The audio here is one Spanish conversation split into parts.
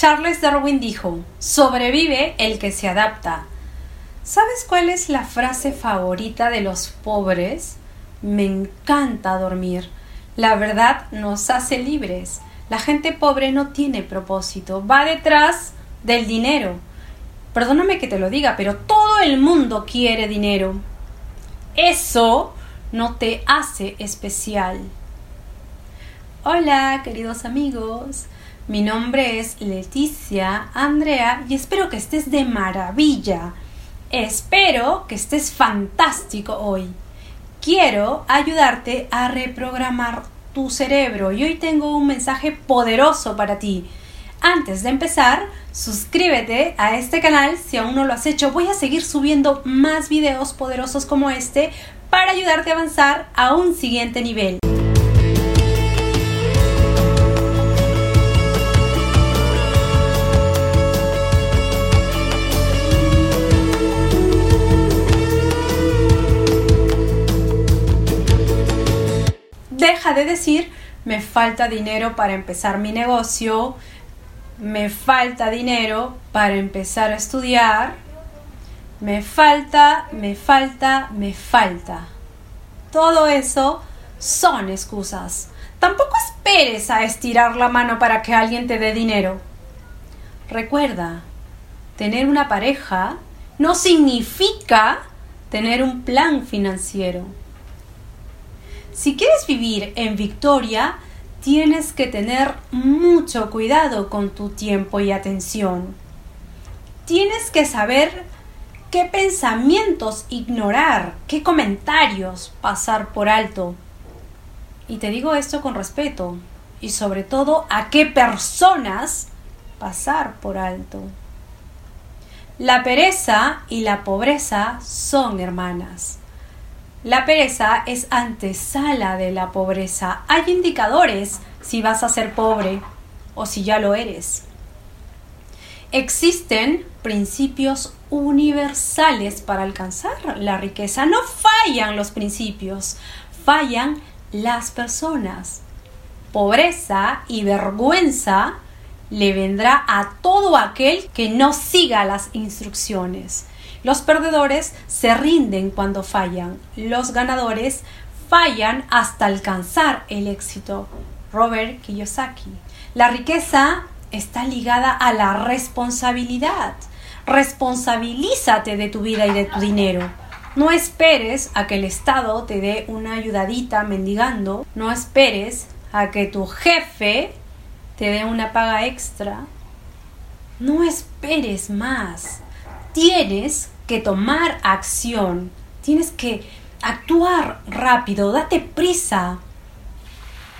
Charles Darwin dijo, sobrevive el que se adapta. ¿Sabes cuál es la frase favorita de los pobres? Me encanta dormir. La verdad nos hace libres. La gente pobre no tiene propósito, va detrás del dinero. Perdóname que te lo diga, pero todo el mundo quiere dinero. Eso no te hace especial. Hola, queridos amigos. Mi nombre es Leticia Andrea y espero que estés de maravilla. Espero que estés fantástico hoy. Quiero ayudarte a reprogramar tu cerebro y hoy tengo un mensaje poderoso para ti. Antes de empezar, suscríbete a este canal si aún no lo has hecho. Voy a seguir subiendo más videos poderosos como este para ayudarte a avanzar a un siguiente nivel. De decir me falta dinero para empezar mi negocio, me falta dinero para empezar a estudiar, me falta, me falta, me falta. Todo eso son excusas. Tampoco esperes a estirar la mano para que alguien te dé dinero. Recuerda, tener una pareja no significa tener un plan financiero. Si quieres vivir en victoria, tienes que tener mucho cuidado con tu tiempo y atención. Tienes que saber qué pensamientos ignorar, qué comentarios pasar por alto. Y te digo esto con respeto y sobre todo a qué personas pasar por alto. La pereza y la pobreza son hermanas. La pereza es antesala de la pobreza. Hay indicadores si vas a ser pobre o si ya lo eres. Existen principios universales para alcanzar la riqueza. No fallan los principios, fallan las personas. Pobreza y vergüenza le vendrá a todo aquel que no siga las instrucciones. Los perdedores se rinden cuando fallan. Los ganadores fallan hasta alcanzar el éxito. Robert Kiyosaki. La riqueza está ligada a la responsabilidad. Responsabilízate de tu vida y de tu dinero. No esperes a que el Estado te dé una ayudadita mendigando. No esperes a que tu jefe te dé una paga extra. No esperes más tienes que tomar acción, tienes que actuar rápido, date prisa,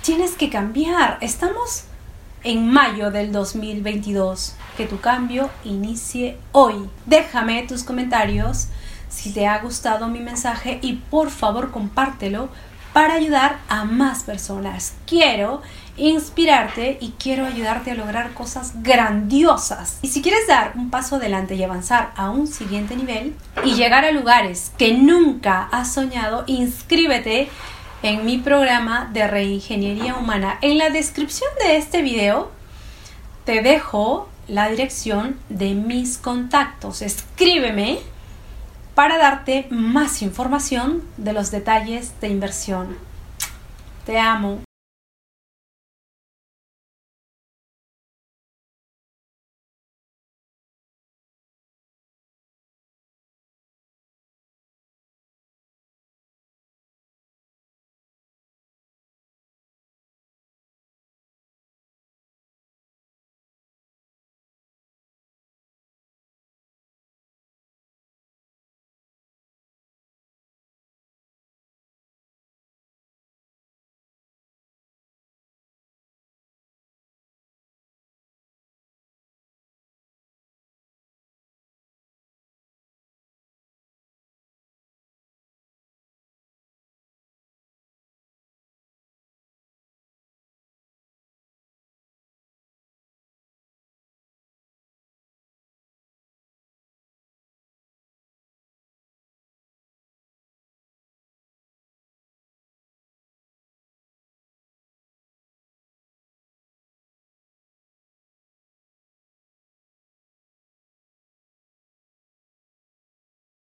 tienes que cambiar. Estamos en mayo del 2022. Que tu cambio inicie hoy. Déjame tus comentarios si te ha gustado mi mensaje y por favor compártelo para ayudar a más personas. Quiero inspirarte y quiero ayudarte a lograr cosas grandiosas. Y si quieres dar un paso adelante y avanzar a un siguiente nivel y llegar a lugares que nunca has soñado, inscríbete en mi programa de reingeniería humana. En la descripción de este video te dejo la dirección de mis contactos. Escríbeme para darte más información de los detalles de inversión. Te amo.